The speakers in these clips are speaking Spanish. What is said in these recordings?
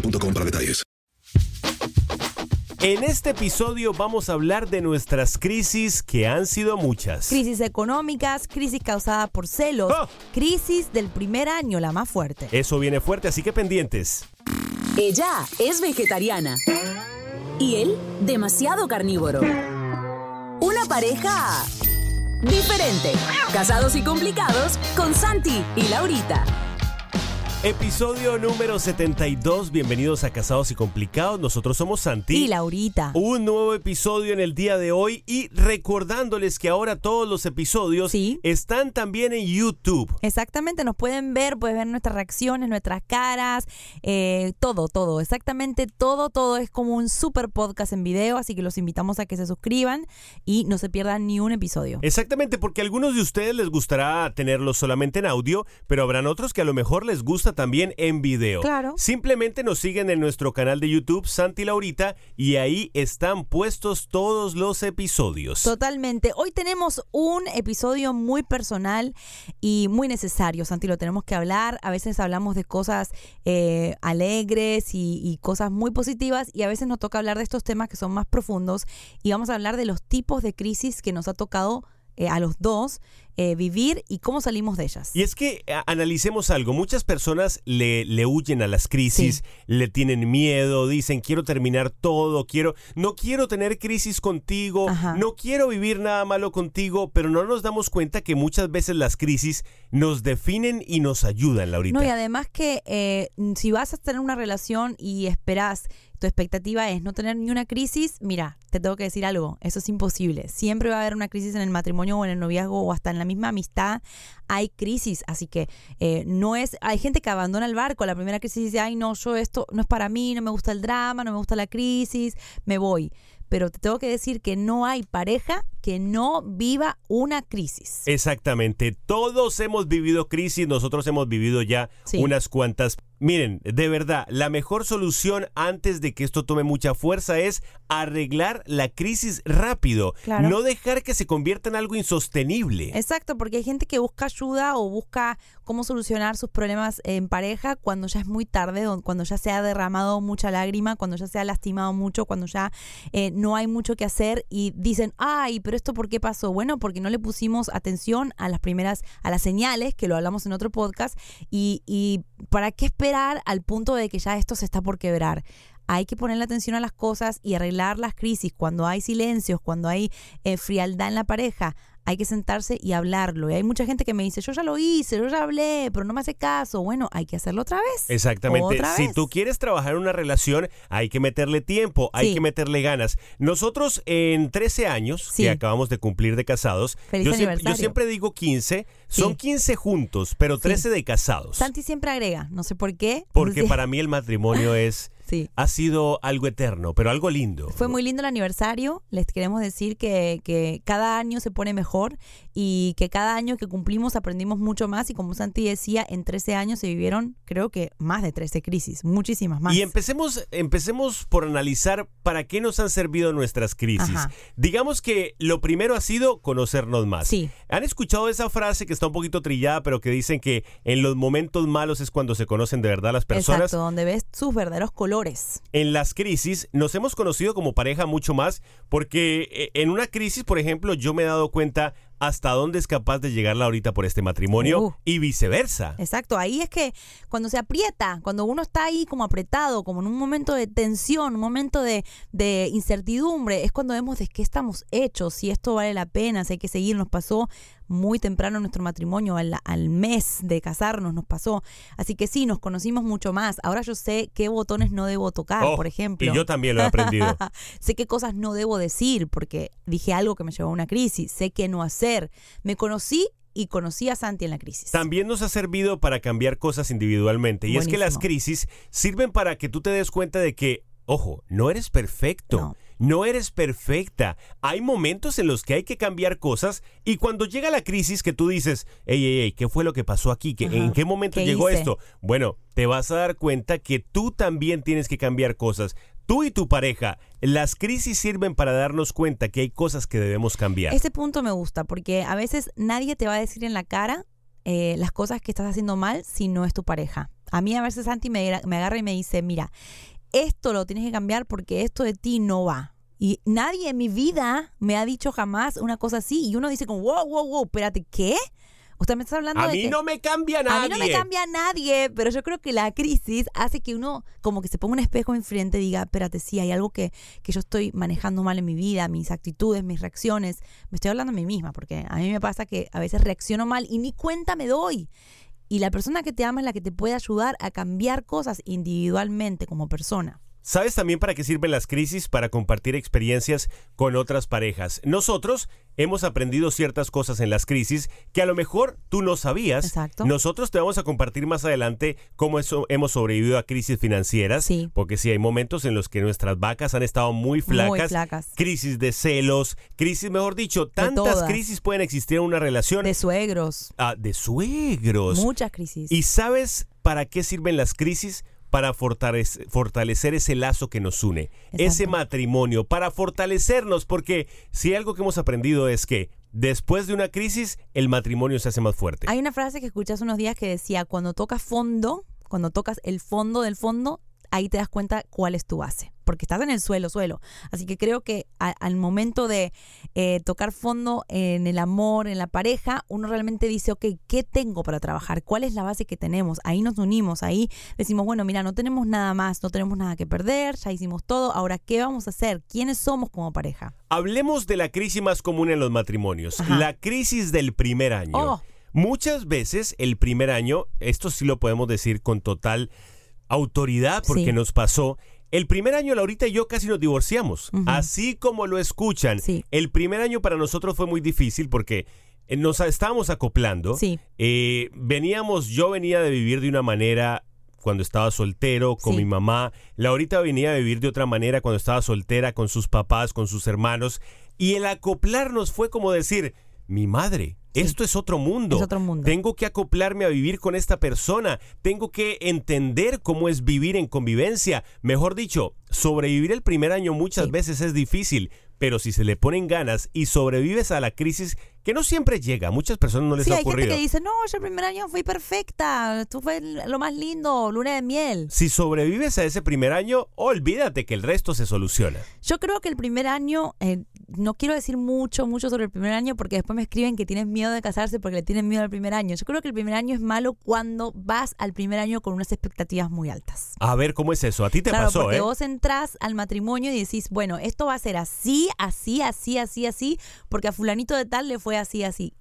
boostmobile.com para detalles. En este episodio vamos a hablar de nuestras crisis que han sido muchas. Crisis económicas, crisis causada por celos, ¡Ah! crisis del primer año, la más fuerte. Eso viene fuerte, así que pendientes. Ella es vegetariana y él demasiado carnívoro. Una pareja diferente. Casados y complicados con Santi y Laurita. Episodio número 72. Bienvenidos a Casados y Complicados. Nosotros somos Santi. Y Laurita. Un nuevo episodio en el día de hoy y recordándoles que ahora todos los episodios Sí. están también en YouTube. Exactamente, nos pueden ver, pueden ver nuestras reacciones, nuestras caras, eh, todo, todo, exactamente todo, todo es como un super podcast en video, así que los invitamos a que se suscriban y no se pierdan ni un episodio. Exactamente, porque a algunos de ustedes les gustará tenerlo solamente en audio, pero habrán otros que a lo mejor les gusta también en video. Claro. Simplemente nos siguen en nuestro canal de YouTube, Santi Laurita, y ahí están puestos todos los episodios. Totalmente. Hoy tenemos un episodio muy personal y muy necesario, Santi, lo tenemos que hablar. A veces hablamos de cosas eh, alegres y, y cosas muy positivas y a veces nos toca hablar de estos temas que son más profundos y vamos a hablar de los tipos de crisis que nos ha tocado eh, a los dos eh, vivir y cómo salimos de ellas. Y es que a- analicemos algo, muchas personas le, le huyen a las crisis, le tienen miedo, dicen quiero terminar todo, quiero, no quiero tener crisis contigo, Ajá. no quiero vivir nada malo contigo, pero no nos damos cuenta que muchas veces las crisis nos definen y nos ayudan, Laurita. No, y además que eh, si vas a tener una relación y esperás, tu expectativa es no tener ni una crisis, mira, te tengo que decir algo, eso es imposible. Siempre va a haber una crisis en el matrimonio o en el noviazgo o hasta en la misma amistad, hay crisis, así que eh, no es, hay gente que abandona el barco, la primera crisis dice, ay no, yo esto no es para mí, no me gusta el drama, no me gusta la crisis, me voy. Pero te tengo que decir que no hay pareja que no viva una crisis. Exactamente, todos hemos vivido crisis, nosotros hemos vivido ya Sí. unas cuantas. Miren, de verdad, la mejor solución antes de que esto tome mucha fuerza es arreglar la crisis rápido, Claro. no dejar que se convierta en algo insostenible. Exacto, porque hay gente que busca ayuda o busca cómo solucionar sus problemas en pareja cuando ya es muy tarde, cuando ya se ha derramado mucha lágrima, cuando ya se ha lastimado mucho, cuando ya eh, no hay mucho que hacer y dicen, ay, pero esto por qué pasó? Bueno, porque no le pusimos atención a las primeras, a las señales, que lo hablamos en otro podcast, y, y para qué esperar al punto de que ya esto se está por quebrar. Hay que ponerle atención a las cosas y arreglar las crisis cuando hay silencios, cuando hay eh, frialdad en la pareja hay que sentarse y hablarlo. Y hay mucha gente que me dice, yo ya lo hice, yo ya hablé, pero no me hace caso. Bueno, hay que hacerlo otra vez. Exactamente. Otra Si vez. tú quieres trabajar en una relación, hay que meterle tiempo, hay Sí. que meterle ganas. Nosotros en 13 años Sí. que acabamos de cumplir de casados, Feliz yo, siempre, aniversario. yo siempre digo 15, son Sí. 15 juntos, pero 13 de casados. Santi siempre agrega, no sé por qué. Porque para mí el matrimonio es Sí. ha sido algo eterno, pero algo lindo. Fue muy lindo el aniversario. Les queremos decir que, que cada año se pone mejor y que cada año que cumplimos aprendimos mucho más. Y como Santi decía, en 13 años se vivieron, creo que más de 13 crisis, muchísimas más. Y empecemos, empecemos por analizar para qué nos han servido nuestras crisis. Ajá. Digamos que lo primero ha sido conocernos más. Sí. ¿Han escuchado esa frase que está un poquito trillada, pero que dicen que en los momentos malos es cuando se conocen de verdad las personas? Exacto, donde ves sus verdaderos colores. En las crisis nos hemos conocido como pareja mucho más porque eh, en una crisis, por ejemplo, yo me he dado cuenta hasta dónde es capaz de llegar Laurita por este matrimonio Uh. y viceversa. Exacto, ahí es que cuando se aprieta, cuando uno está ahí como apretado, como en un momento de tensión, un momento de, de incertidumbre, es cuando vemos de qué estamos hechos, si esto vale la pena, si hay que seguir. Nos pasó muy temprano en nuestro matrimonio, al, al mes de casarnos nos pasó. Así que sí, nos conocimos mucho más. Ahora yo sé qué botones no debo tocar, Oh, por ejemplo. Y yo también lo he aprendido. sé qué cosas no debo decir porque dije algo que me llevó a una crisis. Sé qué no hacer. Me conocí y conocí a Santi en la crisis. También nos ha servido para cambiar cosas individualmente. Y es que las crisis sirven para que tú te des cuenta de que, ojo, no eres perfecto. No. No eres perfecta. Hay momentos en los que hay que cambiar cosas y cuando llega la crisis que tú dices, ey, ey, ey, ¿qué fue lo que pasó aquí? ¿Qué- Ajá. ¿En qué momento ¿Qué llegó hice? esto? Bueno, te vas a dar cuenta que tú también tienes que cambiar cosas. Tú y tu pareja, las crisis sirven para darnos cuenta que hay cosas que debemos cambiar. Ese punto me gusta porque a veces nadie te va a decir en la cara eh, las cosas que estás haciendo mal si no es tu pareja. A mí a veces Santi me agarra y me dice, mira, esto lo tienes que cambiar porque esto de ti no va. Y nadie en mi vida me ha dicho jamás una cosa así. Y uno dice como, wow, wow, wow, espérate, ¿qué? Usted me está hablando A de mí que- no me cambia A nadie. mí no me cambia nadie, pero yo creo que la crisis hace que uno como que se ponga un espejo enfrente y diga, espérate, sí, hay algo que, que yo estoy manejando mal en mi vida, mis actitudes, mis reacciones. Me estoy hablando a mí misma, porque a mí me pasa que a veces reacciono mal y ni cuenta me doy. Y la persona que te ama es la que te puede ayudar a cambiar cosas individualmente como persona. ¿Sabes también para qué sirven las crisis? Para compartir experiencias con otras parejas. Nosotros hemos aprendido ciertas cosas en las crisis que a lo mejor tú no sabías. Exacto. Nosotros te vamos a compartir más adelante cómo eso hemos sobrevivido a crisis financieras. Sí. Porque sí, hay momentos en los que nuestras vacas han estado muy flacas. Muy flacas. Crisis de celos, crisis, mejor dicho, tantas crisis pueden existir en una relación. De suegros, Ah, de suegros. muchas crisis. ¿Y sabes para qué sirven las crisis? Para fortalece- fortalecer ese lazo que nos une, ese matrimonio, para fortalecernos, porque si algo que hemos aprendido es que después de una crisis, el matrimonio se hace más fuerte. Hay una frase que escuché hace unos días que decía, cuando tocas fondo, cuando tocas el fondo del fondo, ahí te das cuenta cuál es tu base, porque estás en el suelo, suelo. Así que creo que a- al momento de eh, tocar fondo en el amor, en la pareja, uno realmente dice, ok, ¿qué tengo para trabajar? ¿Cuál es la base que tenemos? Ahí nos unimos, ahí decimos, bueno, mira, no tenemos nada más, no tenemos nada que perder, ya hicimos todo, ahora, ¿qué vamos a hacer? ¿Quiénes somos como pareja? Hablemos de la crisis más común en los matrimonios, Ajá. la crisis del primer año. Oh. Muchas veces el primer año, esto sí lo podemos decir con total autoridad porque Sí. nos pasó. El primer año, Laurita y yo casi nos divorciamos. Así como lo escuchan. Sí. El primer año para nosotros fue muy difícil porque eh, nos estábamos acoplando. Sí. Eh, veníamos, yo venía de vivir de una manera cuando estaba soltero con Sí. mi mamá. Laurita venía de vivir de otra manera cuando estaba soltera con sus papás, con sus hermanos. Y el acoplarnos fue como decir, mi madre, esto es otro mundo. Es otro mundo. Tengo que acoplarme a vivir con esta persona. Tengo que entender cómo es vivir en convivencia. Mejor dicho, sobrevivir el primer año muchas Sí. veces es difícil. Pero si se le ponen ganas y sobrevives a la crisis, que no siempre llega, a muchas personas no les Sí, ha hay ocurrido. gente que dice, no, yo el primer año fui perfecta, tú fue lo más lindo, luna de miel. Si sobrevives a ese primer año, olvídate que el resto se soluciona. Yo creo que el primer año, eh, no quiero decir mucho, mucho sobre el primer año porque después me escriben que tienen miedo de casarse porque le tienen miedo al primer año. Yo creo que el primer año es malo cuando vas al primer año con unas expectativas muy altas. A ver cómo es eso. A ti te claro, pasó, porque ¿eh? vos entrás al matrimonio y decís, bueno, esto va a ser así, así, así, así, así, porque a fulanito de tal le fue así, así.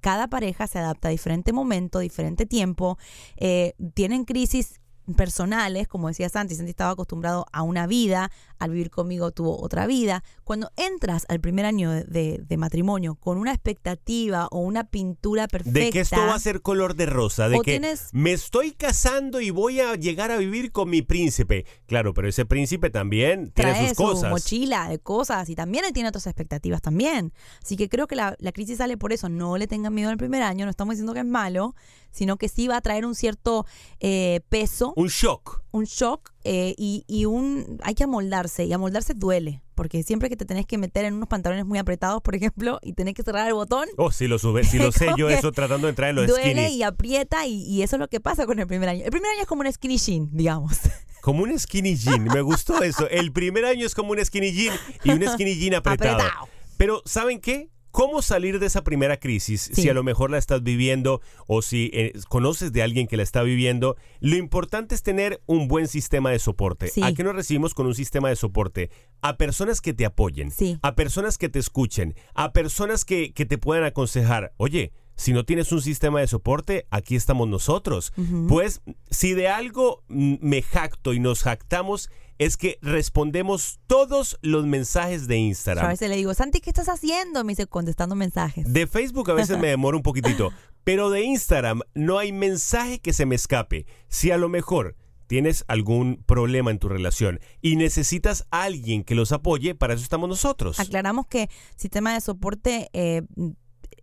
Cada pareja se adapta a diferente momento, diferente tiempo. eh, tienen crisis personales, como decía Santi, Santi estaba acostumbrado a una vida, al vivir conmigo tuvo otra vida. Cuando entras al primer año de, de- de matrimonio con una expectativa o una pintura perfecta, De que esto va a ser color de rosa, de que tienes- me estoy casando y voy a llegar a vivir con mi príncipe. Claro, pero ese príncipe también tiene sus su cosas. mochila de cosas y también él tiene otras expectativas también. Así que creo que la, la crisis sale por eso. No le tengan miedo al primer año, no estamos diciendo que es malo, sino que sí va a traer un cierto eh, peso, Un shock. un shock eh, y, y un... Hay que amoldarse y amoldarse duele. Porque siempre que te tenés que meter en unos pantalones muy apretados, por ejemplo, y tenés que cerrar el botón, Oh, sí lo sube, sí lo sé yo eso tratando de entrar en los duele skinny. y aprieta y, y eso es lo que pasa con el primer año. El primer año es como un skinny jean, digamos. Como un skinny jean, me gustó eso. El primer año es como un skinny jean y un skinny jean apretado. Apretado. Pero ¿saben qué? ¿Cómo salir de esa primera crisis? Sí. Si a lo mejor la estás viviendo o si eh, conoces de alguien que la está viviendo, lo importante es tener un buen sistema de soporte. Sí. ¿A qué nos recibimos con un sistema de soporte? A personas que te apoyen, Sí. a personas que te escuchen, a personas que, que te puedan aconsejar. Oye, si no tienes un sistema de soporte, aquí estamos nosotros. Pues si de algo me jacto y nos jactamos es que respondemos todos los mensajes de Yo a Instagram. veces le digo, Santi, ¿qué estás haciendo? Me dice, contestando mensajes. De Facebook a veces me demoro un poquitito, pero de Instagram no hay mensaje que se me escape. Si a lo mejor tienes algún problema en tu relación y necesitas a alguien que los apoye, para eso estamos nosotros. Aclaramos que sistema de soporte eh,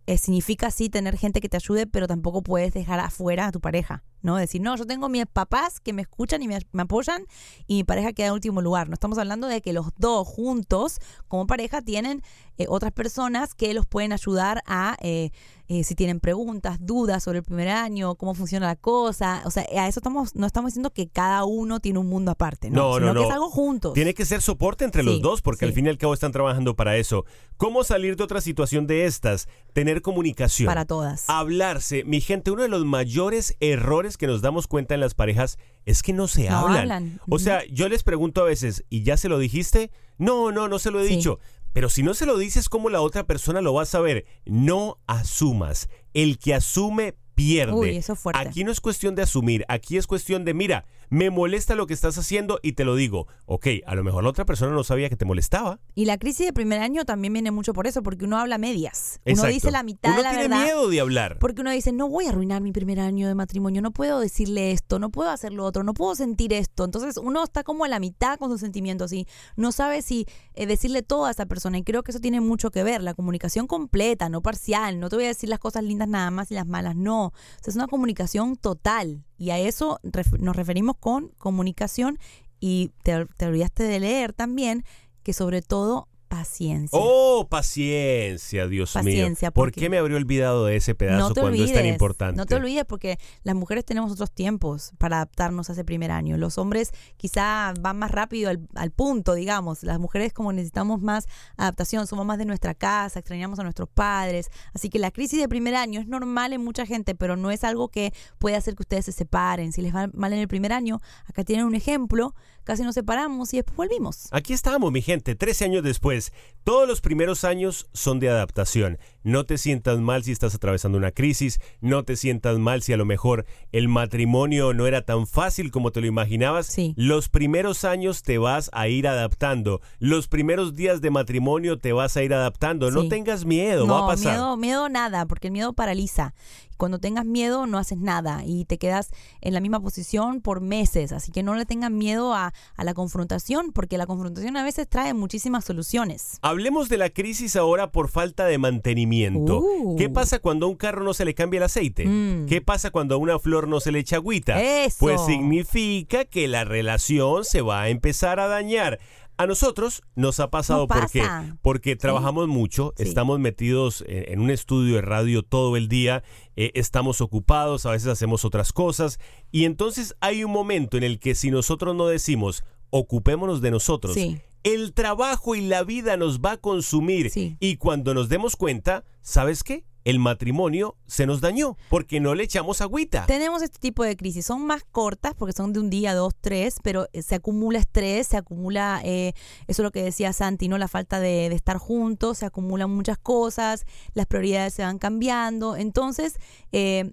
eh, significa sí tener gente que te ayude, pero tampoco puedes dejar afuera a tu pareja, ¿no? Decir, no, yo tengo mis papás que me escuchan y me, me apoyan y mi pareja queda en último lugar. No estamos hablando de que los dos juntos, como pareja, tienen eh, otras personas que los pueden ayudar a, eh, eh, si tienen preguntas, dudas sobre el primer año, cómo funciona la cosa. O sea, a eso estamos, no estamos diciendo que cada uno tiene un mundo aparte, ¿no? No, Sino no, que no. es algo juntos. Tiene que ser soporte entre los dos, porque al fin y al cabo están trabajando para eso. ¿Cómo salir de otra situación de estas? Tener comunicación. Para todas. Hablarse. Mi gente, uno de los mayores errores que nos damos cuenta en las parejas es que no se No hablan. hablan. O sea, yo les pregunto a veces, ¿y ya se lo dijiste? No, no, no se lo he Sí. dicho. Pero si no se lo dices, ¿cómo la otra persona lo va a saber? No asumas. El que asume pierde. Uy, eso es fuerte. Aquí no es cuestión de asumir, aquí es cuestión de, mira, me molesta lo que estás haciendo y te lo digo. Ok, a lo mejor la otra persona no sabía que te molestaba. Y la crisis de primer año también viene mucho por eso, porque uno habla medias. Uno dice la mitad Uno de la tiene verdad. miedo de hablar. Porque uno dice, no voy a arruinar mi primer año de matrimonio, no puedo decirle esto, no puedo hacer lo otro, no puedo sentir esto. Entonces uno está como a la mitad con sus sentimientos y no sabe si eh, decirle todo a esa persona. Y creo que eso tiene mucho que ver, la comunicación completa, no parcial. No te voy a decir las cosas lindas nada más y las malas, no. O sea, es una comunicación total. Y a eso ref- nos referimos con comunicación. Y te, te olvidaste de leer también que sobre todo paciencia. Oh, paciencia, Dios Paciencia, mío. ¿Por qué me habría olvidado de ese pedazo no cuando olvides, es tan importante? No te olvides porque las mujeres tenemos otros tiempos para adaptarnos a ese primer año. Los hombres quizá van más rápido al, al punto, digamos. Las mujeres como necesitamos más adaptación, somos más de nuestra casa, extrañamos a nuestros padres. Así que la crisis de primer año es normal en mucha gente, pero no es algo que puede hacer que ustedes se separen. Si les va mal en el primer año, acá tienen un ejemplo, casi nos separamos y después volvimos. Aquí estamos, mi gente, 13 años después. Todos los primeros años son de adaptación. No te sientas mal si estás atravesando una crisis, no te sientas mal si a lo mejor el matrimonio no era tan fácil como te lo imaginabas. Sí. Los primeros años te vas a ir adaptando. Los primeros días de matrimonio te vas a ir adaptando. No tengas miedo, no, va a pasar. Miedo, miedo nada, porque el miedo paraliza. Cuando tengas miedo no haces nada y te quedas en la misma posición por meses. Así que no le tengan miedo a, a la confrontación, porque la confrontación a veces trae muchísimas soluciones. Hablemos de la crisis ahora por falta de mantenimiento. Uh. ¿Qué pasa cuando a un carro no se le cambia el aceite? Mm. ¿Qué pasa cuando a una flor no se le echa agüita? Eso. Pues significa que la relación se va a empezar a dañar. A nosotros nos ha pasado porque porque trabajamos mucho, Sí. estamos metidos en, un estudio de radio todo el día, eh, estamos ocupados, a veces hacemos otras cosas y entonces hay un momento en el que si nosotros no decimos ocupémonos de nosotros, Sí. el trabajo y la vida nos va a consumir y cuando nos demos cuenta, ¿sabes qué? El matrimonio se nos dañó porque no le echamos agüita. Tenemos este tipo de crisis. Son más cortas porque son de un día, dos, tres, pero eh, se acumula estrés, se acumula, eh, eso es lo que decía Santi, ¿no? La falta de, estar juntos, se acumulan muchas cosas, las prioridades se van cambiando. Entonces, eh,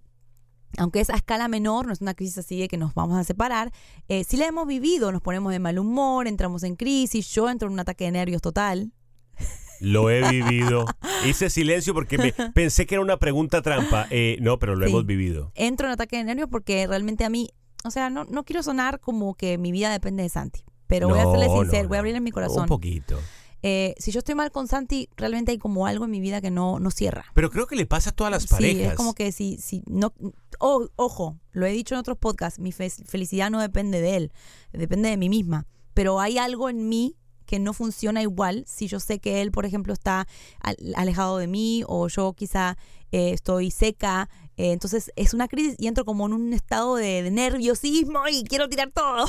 aunque es a escala menor, no es una crisis así de que nos vamos a separar, eh, si la hemos vivido, nos ponemos de mal humor, entramos en crisis, yo entro en un ataque de nervios total. Lo he vivido. Hice silencio porque me, pensé que era una pregunta trampa. Eh, no, pero lo Sí. hemos vivido. Entro en ataque de nervios porque realmente a mí, o sea, no, no quiero sonar como que mi vida depende de Santi, pero voy a serle no, sincero, voy a no. abrirle mi corazón. Un poquito. Eh, si yo estoy mal con Santi, realmente hay como algo en mi vida que no, no cierra. Pero creo que le pasa a todas las Sí, parejas. es como que si, si no, ojo, lo he dicho en otros podcasts, mi fe- felicidad no depende de él, depende de mí misma. Pero hay algo en mí que no funciona igual si yo sé que él, por ejemplo, está al- alejado de mí o yo quizá eh, estoy seca. eh, entonces es una crisis y entro como en un estado de, de nerviosismo y quiero tirar todo.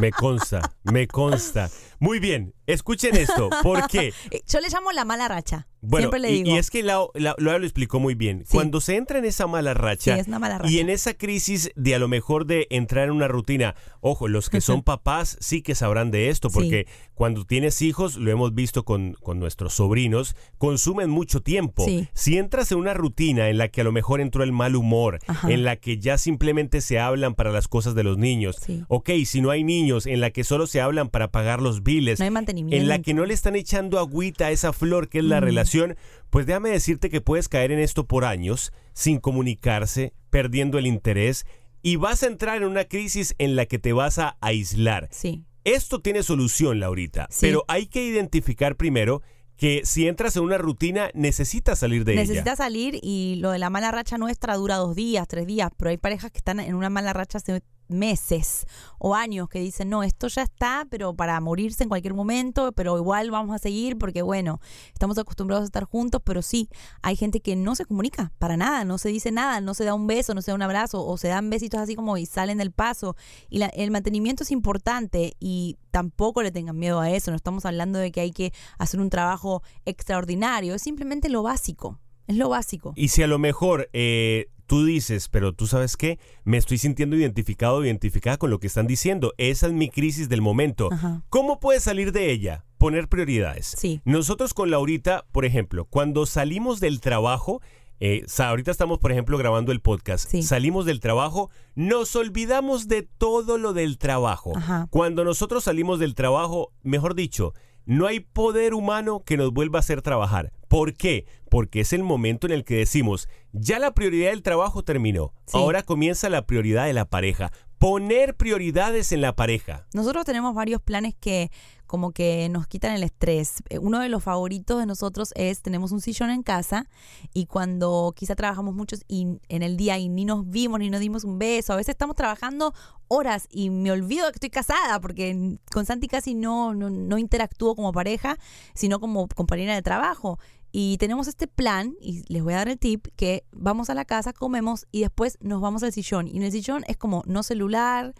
Me consta, me consta. Muy bien, escuchen esto. ¿Por qué? Eh, Yo le llamo la mala racha. Bueno, Siempre le y, digo. y es que Lau, Lau- Lau lo explicó muy bien. Sí. Cuando se entra en esa mala racha, Sí, es una mala racha. y en esa crisis de a lo mejor de entrar en una rutina, ojo, los que son papás sí que sabrán de esto, porque cuando tienes hijos, lo hemos visto con, con nuestros sobrinos, consumen mucho tiempo. Si entras en una rutina en la que a lo mejor entró el mal humor, Ajá. en la que ya simplemente se hablan para las cosas de los niños, ok, si no hay niños, en la que solo se hablan para pagar los No hay mantenimiento. en la que no le están echando agüita a esa flor que es la Mm. relación, pues déjame decirte que puedes caer en esto por años, sin comunicarse, perdiendo el interés, y vas a entrar en una crisis en la que te vas a aislar. Sí. Esto tiene solución, Laurita, Sí. pero hay que identificar primero que si entras en una rutina, necesitas salir de ella. salir y lo de la mala racha nuestra dura dos días, tres días, pero hay parejas que están en una mala racha hace meses o años que dicen, no, esto ya está, pero para morirse en cualquier momento, pero igual vamos a seguir porque, bueno, estamos acostumbrados a estar juntos, pero sí, hay gente que no se comunica para nada, no se dice nada, no se da un beso, no se da un abrazo o se dan besitos así como y salen del paso. Y la- el mantenimiento es importante y tampoco le tengan miedo a eso, no estamos hablando de que hay que hacer un trabajo extraordinario, es simplemente lo básico. Es lo básico. Y si a lo mejor eh, tú dices, pero tú sabes qué, me estoy sintiendo identificado o identificada con lo que están diciendo, esa es mi crisis del momento. Ajá. ¿Cómo puedes salir de ella? Poner prioridades. Sí. Nosotros con Laurita, por ejemplo, cuando salimos del trabajo, eh, ahorita estamos, por ejemplo, grabando el podcast, Sí. salimos del trabajo, nos olvidamos de todo lo del trabajo. Ajá. Cuando nosotros salimos del trabajo, mejor dicho, no hay poder humano que nos vuelva a hacer trabajar. ¿Por qué? Porque es el momento en el que decimos, ya la prioridad del trabajo terminó, Sí. ahora comienza la prioridad de la pareja. Poner prioridades en la pareja. Nosotros tenemos varios planes que como que nos quitan el estrés. Eh, Uno de los favoritos de nosotros es, tenemos un sillón en casa y cuando quizá trabajamos muchos y en el día y ni nos vimos ni nos dimos un beso, a veces estamos trabajando horas y me olvido que estoy casada porque con Santi casi no, no, no interactúo como pareja, sino como compañera de trabajo. Y tenemos este plan, y les voy a dar el tip, que vamos a la casa, comemos y después nos vamos al sillón. Y en el sillón es como no celular,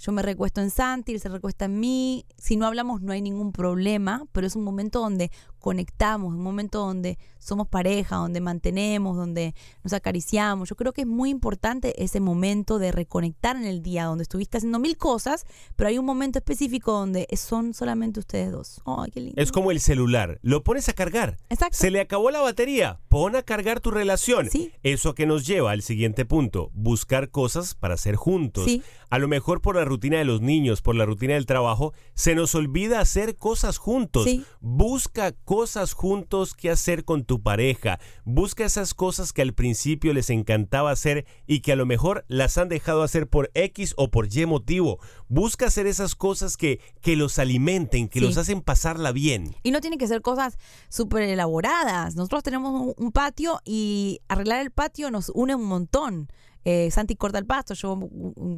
yo me recuesto en Santi, él se recuesta en mí. Si no hablamos no hay ningún problema, pero es un momento donde conectamos, un momento donde somos pareja, donde mantenemos, donde nos acariciamos. Yo creo que es muy importante ese momento de reconectar en el día, donde estuviste haciendo mil cosas, pero hay un momento específico donde son solamente ustedes dos. ¡Ay, qué lindo! Es como el celular, lo pones a cargar. Exacto. Se le acabó la batería, pon a cargar tu relación. Sí. Eso que nos lleva al siguiente punto, buscar cosas para hacer juntos. Sí. A lo mejor por la rutina de los niños, por la rutina del trabajo, se nos olvida hacer cosas juntos. Sí. Busca cosas juntos que hacer con tu pareja. Busca esas cosas que al principio les encantaba hacer y que a lo mejor las han dejado hacer por X o por Y motivo. Busca hacer esas cosas que, que los alimenten, que Sí. los hacen pasarla bien. Y no tienen que ser cosas súper elaboradas. Nosotros tenemos un, un patio y arreglar el patio nos une un montón. Eh, Santi corta el pasto, yo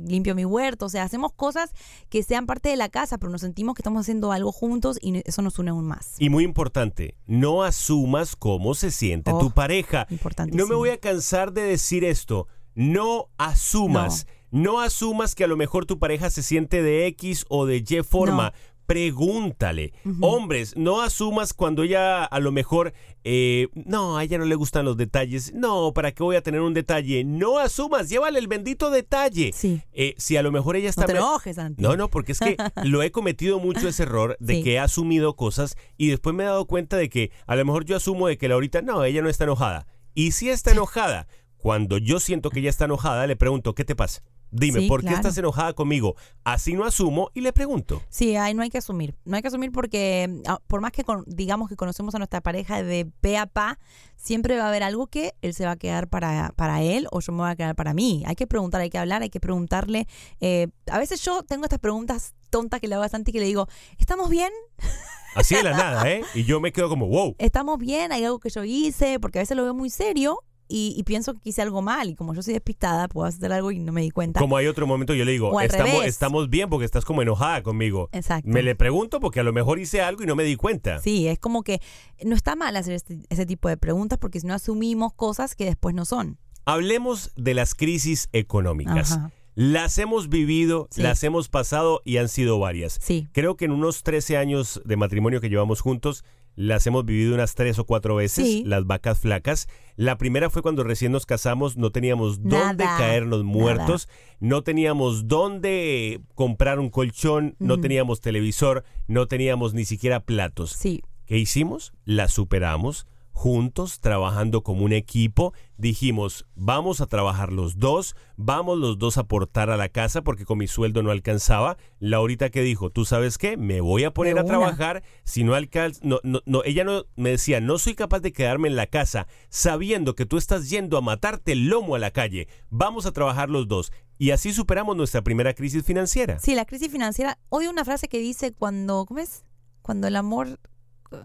limpio mi huerto, o sea, hacemos cosas que sean parte de la casa, pero nos sentimos que estamos haciendo algo juntos y eso nos une aún más. Y muy importante, no asumas cómo se siente Oh, tu pareja. importantísimo. No me voy a cansar de decir esto. No asumas. No. asumas que a lo mejor tu pareja se siente de X o de Y forma. Pregúntale. Hombres, no asumas cuando ella a lo mejor, eh, no, a ella no le gustan los detalles. No, ¿para qué voy a tener un detalle? No asumas, llévale el bendito detalle. Sí. Eh, si a lo mejor ella está... No te enojes, Santi. No, no, porque es que lo he cometido mucho ese error de Sí. que he asumido cosas y después me he dado cuenta de que a lo mejor yo asumo de que Laurita, no, ella no está enojada. Y si está enojada, cuando yo siento que ella está enojada, le pregunto, ¿qué te pasa? Dime, Sí, ¿por qué claro. estás enojada conmigo? Así no asumo y le pregunto. Sí, ahí no hay que asumir. No hay que asumir porque ah, por más que con- digamos que conocemos a nuestra pareja de pe a pa, siempre va a haber algo que él se va a quedar para, para él o yo me voy a quedar para mí. Hay que preguntar, hay que hablar, hay que preguntarle. eh, a veces yo tengo estas preguntas tontas que le hago a Santi que le digo, ¿estamos bien? Así de la nada, ¿eh? Y yo me quedo como, wow. ¿Estamos bien? ¿Hay algo que yo hice? Porque a veces lo veo muy serio y, y pienso que hice algo mal y como yo soy despistada, puedo hacer algo y no me di cuenta. Como hay otro momento, yo le digo, estamos, bien porque estás como enojada conmigo. Exacto. Me le pregunto porque a lo mejor hice algo y no me di cuenta. Sí, es como que no está mal hacer este- ese tipo de preguntas porque si no asumimos cosas que después no son. Hablemos de las crisis económicas. Ajá. Las hemos vivido, Sí. las hemos pasado y han sido varias. Sí. Creo que en unos 13 años de matrimonio que llevamos juntos, las hemos vivido unas tres o cuatro veces, Sí. las vacas flacas. La primera fue cuando recién nos casamos, no teníamos dónde caernos muertos, no teníamos dónde comprar un colchón, no teníamos televisor, no teníamos ni siquiera platos. Sí. ¿Qué hicimos? La superamos juntos, trabajando como un equipo. Dijimos, vamos a trabajar los dos, vamos los dos a aportar a la casa porque con mi sueldo no alcanzaba. Laurita que dijo, ¿tú sabes qué? Me voy a poner a trabajar. Si no alcanza, no, no, no, ella no me decía, no soy capaz de quedarme en la casa sabiendo que tú estás yendo a matarte el lomo a la calle. Vamos a trabajar los dos. Y así superamos nuestra primera crisis financiera. Sí, la crisis financiera. Odio una frase que dice cuando, ¿cómo es? Cuando el amor...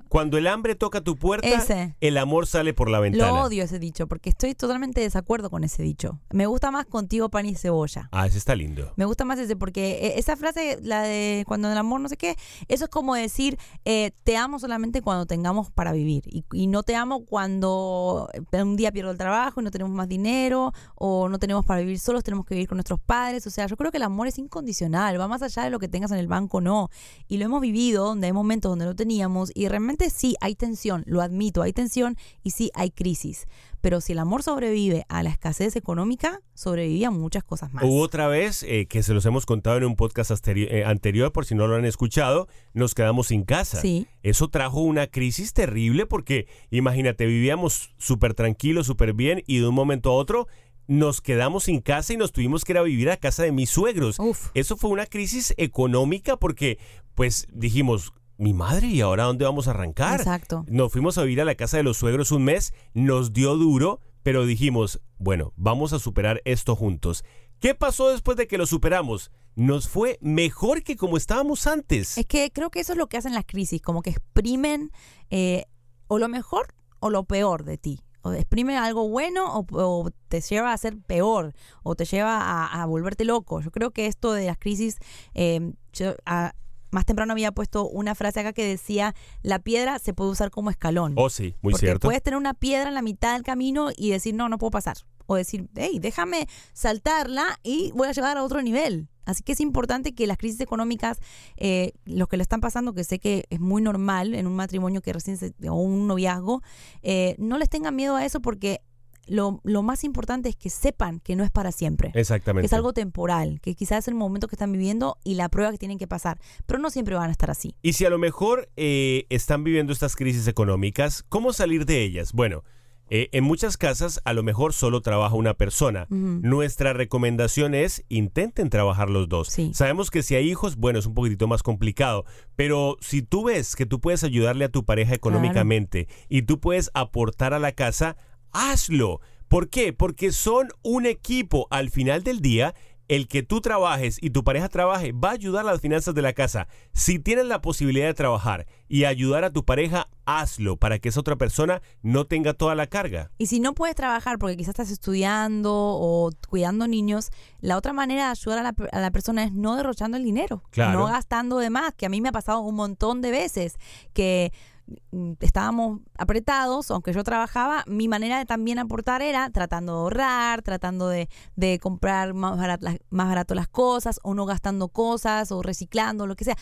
Cuando el hambre toca tu puerta, Ese. el amor sale por la ventana. Lo odio ese dicho porque estoy totalmente de desacuerdo con ese dicho. Me gusta más contigo pan y cebolla. Ah, ese está lindo. Me gusta más ese porque eh, esa frase, la de cuando el amor no sé qué, eso es como decir, eh, te amo solamente cuando tengamos para vivir y, y no te amo cuando eh, un día pierdo el trabajo y no tenemos más dinero o no tenemos para vivir solos, tenemos que vivir con nuestros padres. O sea, yo creo que el amor es incondicional, va más allá de lo que tengas en el banco, no. Y lo hemos vivido, donde hay momentos donde no teníamos y realmente sí hay tensión, lo admito, hay tensión y sí hay crisis. Pero si el amor sobrevive a la escasez económica, sobrevivían muchas cosas más. Hubo otra vez eh, que se los hemos contado en un podcast eh, anterior, por si no lo han escuchado, nos quedamos sin casa. Sí. Eso trajo una crisis terrible porque, imagínate, vivíamos súper tranquilos, súper bien y de un momento a otro nos quedamos sin casa y nos tuvimos que ir a vivir a casa de mis suegros. Uf. Eso fue una crisis económica porque, pues, dijimos, mi madre, ¿y ahora dónde vamos a arrancar? Exacto. Nos fuimos a vivir a la casa de los suegros un mes, nos dio duro, pero dijimos, bueno, vamos a superar esto juntos. ¿Qué pasó después de que lo superamos? Nos fue mejor que como estábamos antes. Es que creo que eso es lo que hacen las crisis, como que exprimen eh, o lo mejor o lo peor de ti. O exprime algo bueno o, o te lleva a ser peor o te lleva a, a volverte loco. Yo creo que esto de las crisis, eh, yo, a- más temprano había puesto una frase acá que decía, la piedra se puede usar como escalón. Oh, sí, muy Porque cierto. puedes tener una piedra en la mitad del camino y decir, no, no puedo pasar. O decir, hey, déjame saltarla y voy a llegar a otro nivel. Así que es importante que las crisis económicas, eh, los que lo están pasando, que sé que es muy normal en un matrimonio que recién se, o un noviazgo, eh, no les tengan miedo a eso porque lo, lo más importante es que sepan que no es para siempre. Exactamente. Que es algo temporal, que quizás es el momento que están viviendo y la prueba que tienen que pasar. Pero no siempre van a estar así. Y si a lo mejor eh, están viviendo estas crisis económicas, ¿cómo salir de ellas? Bueno, eh, en muchas casas a lo mejor solo trabaja una persona. Nuestra recomendación es intenten trabajar los dos. Sí. Sabemos que si hay hijos, bueno, es un poquitito más complicado, pero si tú ves que tú puedes ayudarle a tu pareja económicamente y tú puedes aportar a la casa, hazlo. ¿Por qué? Porque son un equipo. Al final del día, el que tú trabajes y tu pareja trabaje va a ayudar a las finanzas de la casa. Si tienes la posibilidad de trabajar y ayudar a tu pareja, hazlo para que esa otra persona no tenga toda la carga. Y si no puedes trabajar porque quizás estás estudiando o cuidando niños, la otra manera de ayudar a la, per- a la persona es no derrochando el dinero, Claro. no gastando de más, que a mí me ha pasado un montón de veces que estábamos apretados, aunque yo trabajaba, mi manera de también aportar era tratando de ahorrar, tratando de, de comprar más barato, las- más barato las cosas o no gastando cosas o reciclando, lo que sea.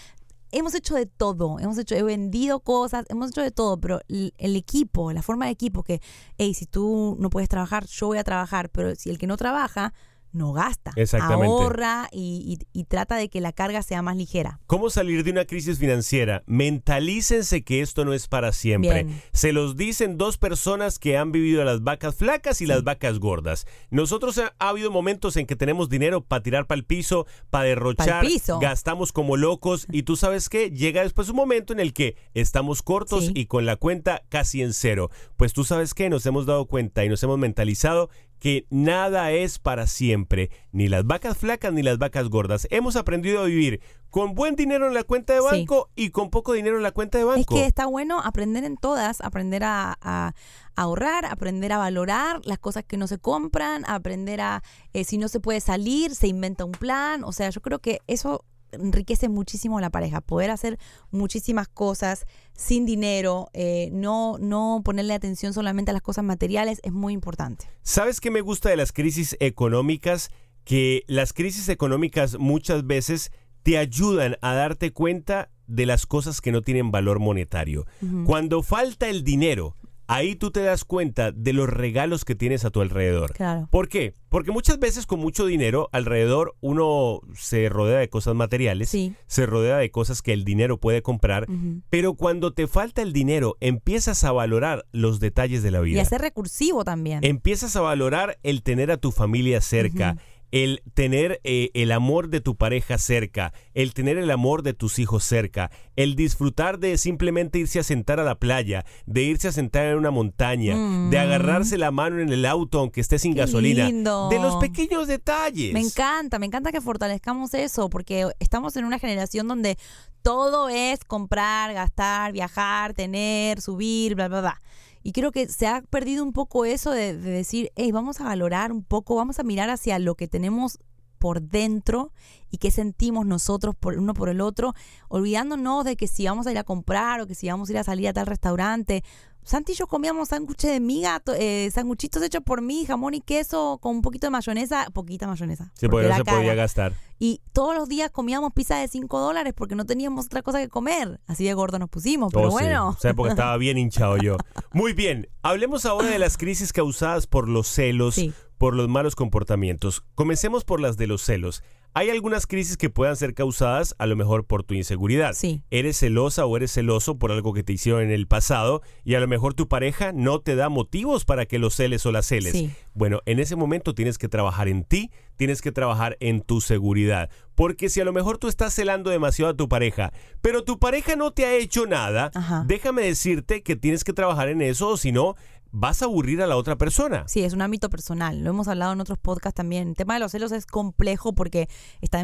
Hemos hecho de todo, hemos hecho, he vendido cosas, hemos hecho de todo, pero el, el equipo, la forma de equipo que, hey, si tú no puedes trabajar, yo voy a trabajar, pero si el que no trabaja, no gasta, Exactamente. ahorra y, y- y trata de que la carga sea más ligera. ¿Cómo salir de una crisis financiera? Mentalícense que esto no es para siempre. Bien. Se los dicen dos personas que han vivido las vacas flacas y las vacas gordas. Nosotros ha, ha habido momentos en que tenemos dinero para tirar para el piso, para derrochar, piso. gastamos como locos y tú sabes qué, llega después un momento en el que estamos cortos Sí. y con la cuenta casi en cero. Pues tú sabes qué, nos hemos dado cuenta y nos hemos mentalizado que nada es para siempre, ni las vacas flacas ni las vacas gordas. Hemos aprendido a vivir con buen dinero en la cuenta de Sí. banco y con poco dinero en la cuenta de banco. Es que está bueno aprender en todas, aprender a ahorrar, aprender a valorar las cosas que no se compran, aprender a, eh, si no se puede salir, se inventa un plan. O sea, yo creo que eso enriquece muchísimo a la pareja, poder hacer muchísimas cosas sin dinero, eh, no, no ponerle atención solamente a las cosas materiales, es muy importante. ¿Sabes qué me gusta de las crisis económicas? Que las crisis económicas muchas veces te ayudan a darte cuenta de las cosas que no tienen valor monetario. Cuando falta el dinero, ahí tú te das cuenta de los regalos que tienes a tu alrededor. Claro. ¿Por qué? Porque muchas veces con mucho dinero alrededor uno se rodea de cosas materiales, Sí. se rodea de cosas que el dinero puede comprar, pero cuando te falta el dinero empiezas a valorar los detalles de la vida. Y a ser recursivo también. Empiezas a valorar el tener a tu familia cerca, el tener eh, el amor de tu pareja cerca, el tener el amor de tus hijos cerca, el disfrutar de simplemente irse a sentar a la playa, de irse a sentar en una montaña, de agarrarse la mano en el auto aunque esté sin Mm. Qué gasolina, lindo. de los pequeños detalles. Me encanta, me encanta que fortalezcamos eso, porque estamos en una generación donde todo es comprar, gastar, viajar, tener, subir, bla, bla, bla. Y creo que se ha perdido un poco eso de, de decir, hey, vamos a valorar un poco, vamos a mirar hacia lo que tenemos por dentro y qué sentimos nosotros por uno por el otro, olvidándonos de que si vamos a ir a comprar o que si vamos a ir a salir a tal restaurante. Santi y yo comíamos sándwiches de miga, eh, sanguchitos hechos por mí, jamón y queso con un poquito de mayonesa, poquita mayonesa. Sí, porque no se podía gastar. Y todos los días comíamos pizza de 5 dólares porque no teníamos otra cosa que comer. Así de gordo nos pusimos, pero Oh, sí. bueno. Esa época estaba bien hinchado yo. Muy bien, hablemos ahora de las crisis causadas por los celos, Sí. Por los malos comportamientos. Comencemos por las de los celos. Hay algunas crisis que puedan ser causadas a lo mejor por tu inseguridad. Sí. Eres celosa o eres celoso por algo que te hicieron en el pasado y a lo mejor tu pareja no te da motivos para que lo celes o la celes. Sí. Bueno, en ese momento tienes que trabajar en ti, tienes que trabajar en tu seguridad. Porque si a lo mejor tú estás celando demasiado a tu pareja, pero tu pareja no te ha hecho nada, Ajá. déjame decirte que tienes que trabajar en eso o si no, vas a aburrir a la otra persona. Sí, es un ámbito personal. Lo hemos hablado en otros podcasts también. El tema de los celos es complejo porque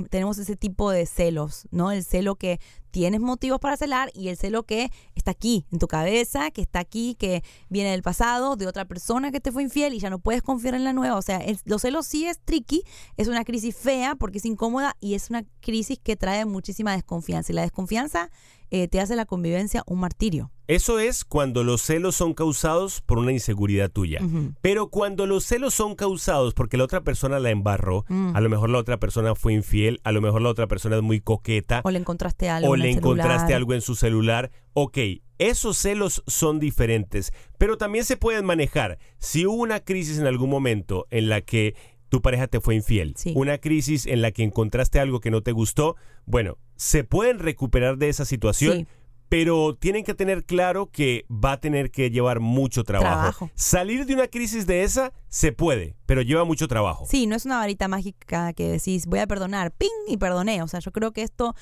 tenemos ese tipo de celos, ¿no? El celo que tienes motivos para celar y el celo que está aquí, en tu cabeza, que está aquí, que viene del pasado, de otra persona que te fue infiel y ya no puedes confiar en la nueva. O sea, los celos sí es tricky, es una crisis fea porque es incómoda y es una crisis que trae muchísima desconfianza. Y la desconfianza eh, te hace la convivencia un martirio. Eso es cuando los celos son causados por una inseguridad tuya. Pero cuando los celos son causados porque la otra persona la embarró, Mm. a lo mejor la otra persona fue infiel, a lo mejor la otra persona es muy coqueta, O le encontraste algo. o en le el encontraste celular. algo en su celular, ok, esos celos son diferentes, pero también se pueden manejar. Si hubo una crisis en algún momento en la que tu pareja te fue infiel, Sí. una crisis en la que encontraste algo que no te gustó, bueno, se pueden recuperar de esa situación. Sí. Pero tienen que tener claro que va a tener que llevar mucho trabajo. Trabajo. Salir de una crisis de esa se puede, pero lleva mucho trabajo. Sí, no es una varita mágica que decís voy a perdonar, ping, y perdoné. O sea, yo creo que esto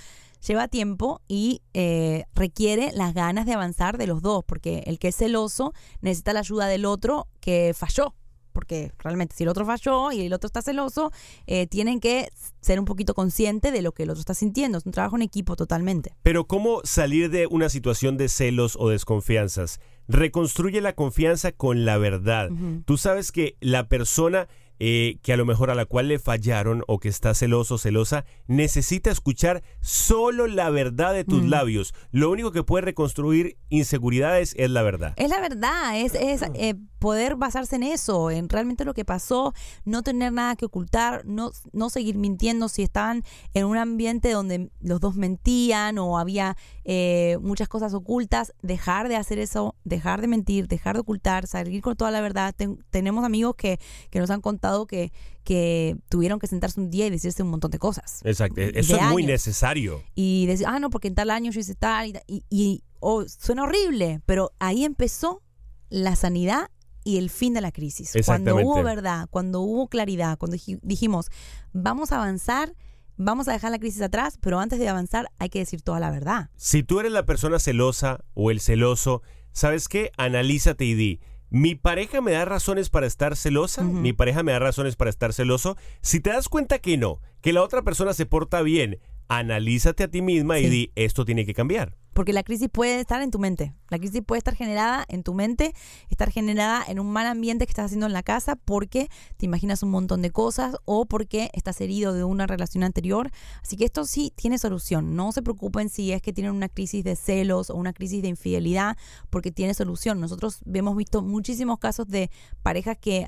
lleva tiempo y eh, requiere las ganas de avanzar de los dos, porque el que es celoso necesita la ayuda del otro que falló. Porque realmente si el otro falló y el otro está celoso, eh, tienen que ser un poquito conscientes de lo que el otro está sintiendo. Es un trabajo en equipo totalmente. Pero ¿cómo salir de una situación de celos o desconfianzas? Reconstruye la confianza con la verdad. Tú sabes que la persona eh, que a lo mejor a la cual le fallaron o que está celoso o celosa necesita escuchar solo la verdad de tus Mm. labios. Lo único que puede reconstruir inseguridades es la verdad. Es la verdad, es, es eh, poder basarse en eso, en realmente lo que pasó, no tener nada que ocultar, no, no seguir mintiendo si estaban en un ambiente donde los dos mentían o había eh, muchas cosas ocultas, dejar de hacer eso, dejar de mentir, dejar de ocultar, salir con toda la verdad. tenemos amigos que, que nos han contado que, que tuvieron que sentarse un día y decirse un montón de cosas. Exacto, eso es muy necesario. Y decir, ah, no, porque en tal año yo hice tal, y, y, oh, suena horrible, pero ahí empezó la sanidad y el fin de la crisis. Cuando hubo verdad, cuando hubo claridad, cuando dijimos, vamos a avanzar, vamos a dejar la crisis atrás, pero antes de avanzar hay que decir toda la verdad. Si tú eres la persona celosa o el celoso, ¿sabes qué? Analízate y di. Mi pareja me da razones para estar celosa, mi pareja me da razones para estar celoso. Si te das cuenta que no, que la otra persona se porta bien, analízate a ti misma y di, esto tiene que cambiar. Porque la crisis puede estar en tu mente. La crisis puede estar generada en tu mente, estar generada en un mal ambiente que estás haciendo en la casa porque te imaginas un montón de cosas o porque estás herido de una relación anterior. Así que esto sí tiene solución. No se preocupen si es que tienen una crisis de celos o una crisis de infidelidad porque tiene solución. Nosotros hemos visto muchísimos casos de parejas que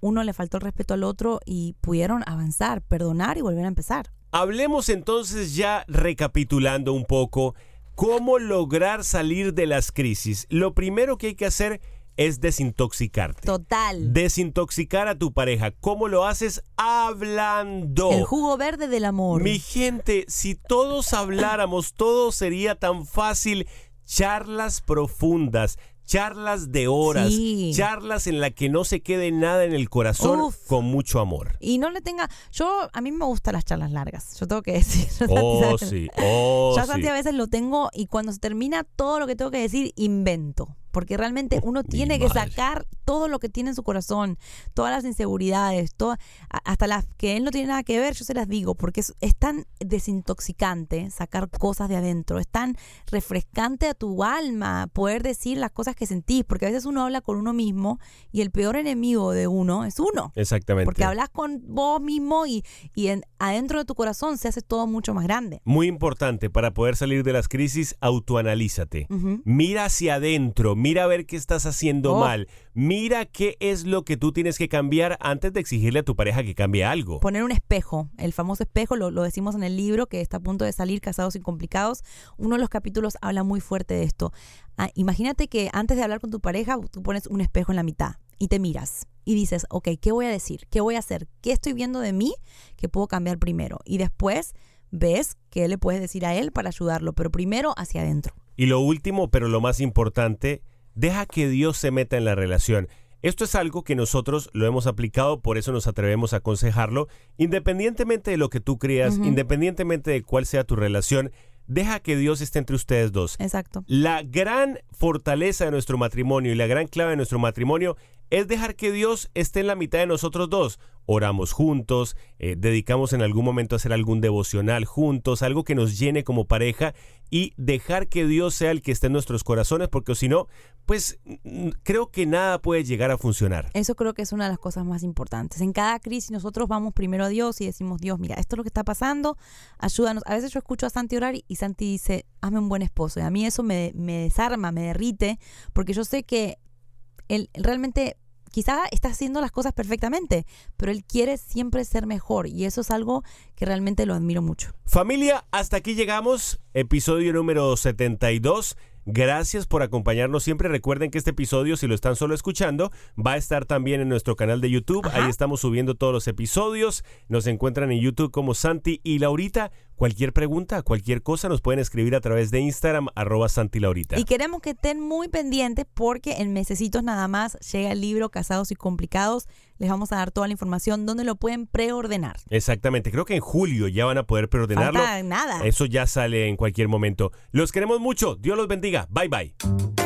uno le faltó el respeto al otro y pudieron avanzar, perdonar y volver a empezar. Hablemos entonces ya recapitulando un poco ¿Cómo lograr salir de las crisis? Lo primero que hay que hacer es desintoxicarte. Total. Desintoxicar a tu pareja. ¿Cómo lo haces? Hablando. El jugo verde del amor. Mi gente, si todos habláramos, todo sería tan fácil. Charlas profundas, charlas de horas, charlas en la que no se quede nada en el corazón con mucho amor. Y no le tenga, yo a mí me gustan las charlas largas, yo tengo que decir. Oh, sí, oh, yo a veces lo tengo y cuando se termina todo lo que tengo que decir, invento porque realmente uno tiene que sacar todo lo que tiene en su corazón, todas las inseguridades, hasta las que él no tiene nada que ver, yo se las digo, porque es, tan desintoxicante sacar cosas de adentro, es tan refrescante a tu alma poder decir las cosas que sentís, porque a veces uno habla con uno mismo y el peor enemigo de uno es uno. Exactamente. Porque hablas con vos mismo y, y en, adentro de tu corazón se hace todo mucho más grande. Muy importante, para poder salir de las crisis, autoanalízate. Mira hacia adentro, mira a ver qué estás haciendo oh. mal, mira qué es lo que tú tienes que cambiar antes de exigirle a tu pareja que cambie algo. Poner un espejo, el famoso espejo, lo, decimos en el libro que está a punto de salir, Casados y Complicados. Uno de los capítulos habla muy fuerte de esto. Ah, imagínate que antes de hablar con tu pareja, tú pones un espejo en la mitad y te miras y dices, ok, ¿qué voy a decir? ¿Qué voy a hacer? ¿Qué estoy viendo de mí que puedo cambiar primero? Y después ves qué le puedes decir a él para ayudarlo, pero primero hacia adentro. Y lo último, pero lo más importante, Deja que Dios se meta en la relación. Esto es algo que nosotros lo hemos aplicado, por eso nos atrevemos a aconsejarlo. Independientemente de lo que tú creas, independientemente de cuál sea tu relación, deja que Dios esté entre ustedes dos. Exacto. La gran fortaleza de nuestro matrimonio y la gran clave de nuestro matrimonio es dejar que Dios esté en la mitad de nosotros dos. Oramos juntos, eh, dedicamos en algún momento a hacer algún devocional juntos, algo que nos llene como pareja y dejar que Dios sea el que esté en nuestros corazones, porque si no, pues creo que nada puede llegar a funcionar. Eso creo que es una de las cosas más importantes. En cada crisis nosotros vamos primero a Dios y decimos, Dios, mira, esto es lo que está pasando, ayúdanos. A veces yo escucho a Santi orar y Santi dice, hazme un buen esposo. Y a mí eso me, me desarma, me derrite, porque yo sé que él realmente quizá está haciendo las cosas perfectamente, pero él quiere siempre ser mejor y eso es algo que realmente lo admiro mucho. Familia, hasta aquí llegamos, episodio número 72. Gracias por acompañarnos siempre. Recuerden que este episodio, si lo están solo escuchando, va a estar también en nuestro canal de YouTube. Ahí estamos subiendo todos los episodios. Nos encuentran en YouTube como Santi y Laurita. Cualquier pregunta, cualquier cosa nos pueden escribir a través de Instagram, arroba Santi Laurita. Y queremos que estén muy pendientes porque en mesecitos nada más llega el libro Casados y Complicados. Les vamos a dar toda la información donde lo pueden preordenar. Exactamente, creo que en julio ya van a poder preordenarlo. nada. Eso ya sale en cualquier momento. Los queremos mucho. Dios los bendiga. Bye bye.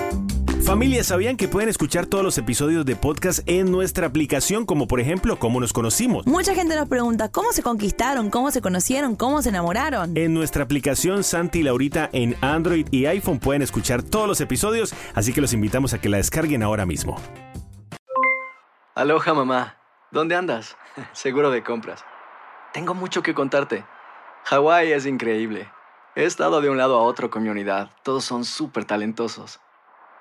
Familia, ¿sabían que pueden escuchar todos los episodios de podcast en nuestra aplicación, como por ejemplo, cómo nos conocimos? Mucha gente nos pregunta, ¿cómo se conquistaron? ¿Cómo se conocieron? ¿Cómo se enamoraron? En nuestra aplicación Santi y Laurita en Android y iPhone pueden escuchar todos los episodios, así que los invitamos a que la descarguen ahora mismo. Aloha mamá, ¿dónde andas? Seguro de compras. Tengo mucho que contarte. Hawái es increíble. He estado de un lado a otro con mi unidad, todos son súper talentosos.